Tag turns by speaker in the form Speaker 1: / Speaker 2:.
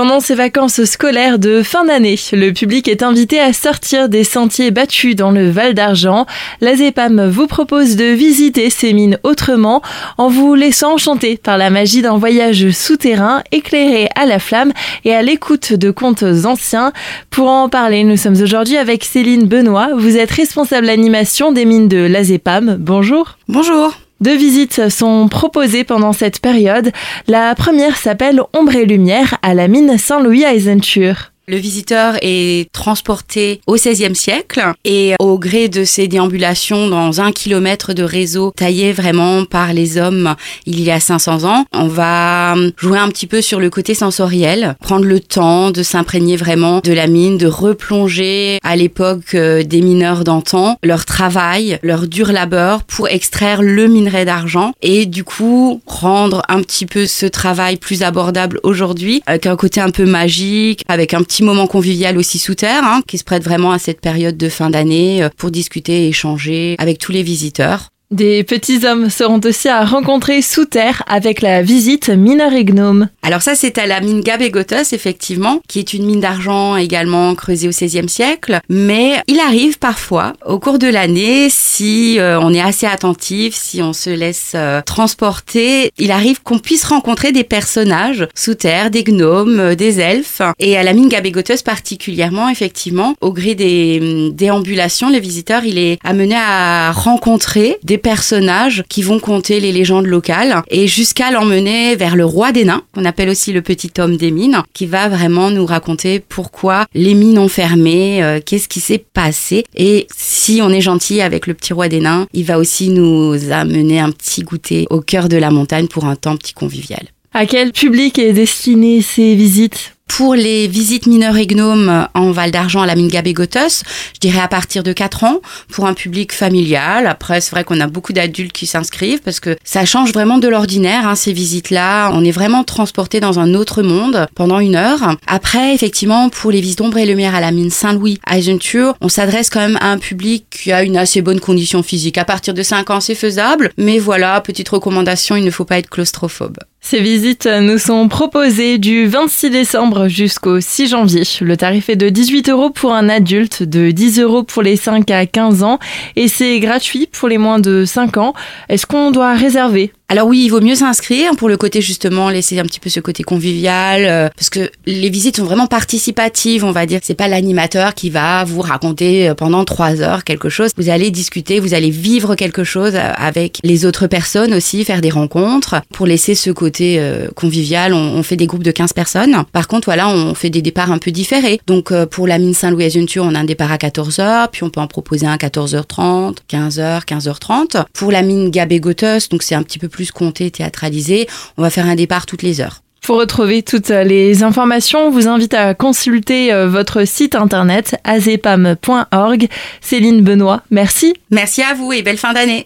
Speaker 1: Pendant ces vacances scolaires de fin d'année, le public est invité à sortir des sentiers battus dans le Val d'Argent. La ZEPAM vous propose de visiter ces mines autrement en vous laissant enchanter par la magie d'un voyage souterrain éclairé à la flamme et à l'écoute de contes anciens. Pour en parler, nous sommes aujourd'hui avec Céline Benoît. Vous êtes responsable animation des mines de la ZEPAM. Bonjour.
Speaker 2: Bonjour.
Speaker 1: Deux visites sont proposées pendant cette période. La première s'appelle Ombre et Lumière à la mine Saint-Louis à.
Speaker 2: Le visiteur est transporté au XVIe siècle et au gré de ses déambulations dans un kilomètre de réseau taillé vraiment par les hommes il y a 500 ans, on va jouer un petit peu sur le côté sensoriel, prendre le temps de s'imprégner vraiment de la mine, de replonger à l'époque euh, des mineurs d'antan, leur travail, leur dur labeur pour extraire le minerai d'argent et du coup rendre un petit peu ce travail plus abordable aujourd'hui avec un côté un peu magique, avec un petit moment convivial aussi sous terre, hein, qui se prête vraiment à cette période de fin d'année euh, pour discuter et échanger avec tous les visiteurs.
Speaker 1: Des petits hommes seront aussi à rencontrer sous terre avec la visite mineur et gnome.
Speaker 2: Alors ça, c'est à la mine Gabégotos, effectivement, qui est une mine d'argent également creusée au XVIe siècle. Mais il arrive parfois, au cours de l'année, si euh, on est assez attentif, si on se laisse euh, transporter, il arrive qu'on puisse rencontrer des personnages sous terre, des gnomes, euh, des elfes. Et à la mine Gabégotos particulièrement, effectivement, au gré des hum, déambulations, le visiteur, il est amené à rencontrer des personnages qui vont compter les légendes locales et jusqu'à l'emmener vers le roi des nains, qu'on appelle aussi le petit homme des mines, qui va vraiment nous raconter pourquoi les mines ont fermé, euh, qu'est-ce qui s'est passé. Et si on est gentil avec le petit roi des nains, il va aussi nous amener un petit goûter au cœur de la montagne pour un temps petit convivial.
Speaker 1: À quel public est destiné ces visites?
Speaker 2: Pour les visites mineurs et gnomes en Val d'Argent à la mine Gabégotos, je dirais à partir de 4 ans, pour un public familial. Après, c'est vrai qu'on a beaucoup d'adultes qui s'inscrivent parce que ça change vraiment de l'ordinaire, hein, ces visites-là. On est vraiment transporté dans un autre monde pendant une heure. Après, effectivement, pour les visites d'ombre et lumière à la mine Saint-Louis à Isenture, on s'adresse quand même à un public qui a une assez bonne condition physique. À partir de 5 ans, c'est faisable. Mais voilà, petite recommandation, il ne faut pas être claustrophobe.
Speaker 1: Ces visites nous sont proposées du 26 décembre jusqu'au 6 janvier. Le tarif est de 18 euros pour un adulte, de 10 euros pour les 5 à 15 ans et c'est gratuit pour les moins de 5 ans. Est-ce qu'on doit réserver?
Speaker 2: Alors oui, il vaut mieux s'inscrire pour le côté justement laisser un petit peu ce côté convivial euh, parce que les visites sont vraiment participatives, on va dire. C'est pas l'animateur qui va vous raconter euh, pendant trois heures quelque chose. Vous allez discuter, vous allez vivre quelque chose euh, avec les autres personnes aussi, faire des rencontres pour laisser ce côté convivial. On, fait des groupes de 15 personnes. Par contre, voilà, on fait des départs un peu différés. Donc pour la mine Saint-Louis Asunture, on a un départ à 14h, puis on peut en proposer un à 14h30, 15h, 15h30. Pour la mine Gabé-Gothos, donc c'est un petit peu plus plus compté, théâtralisé. On va faire un départ toutes les heures.
Speaker 1: Pour retrouver toutes les informations, on vous invite à consulter euh, votre site internet azepam.org. Céline Benoît, merci.
Speaker 2: Merci à vous et belle fin d'année.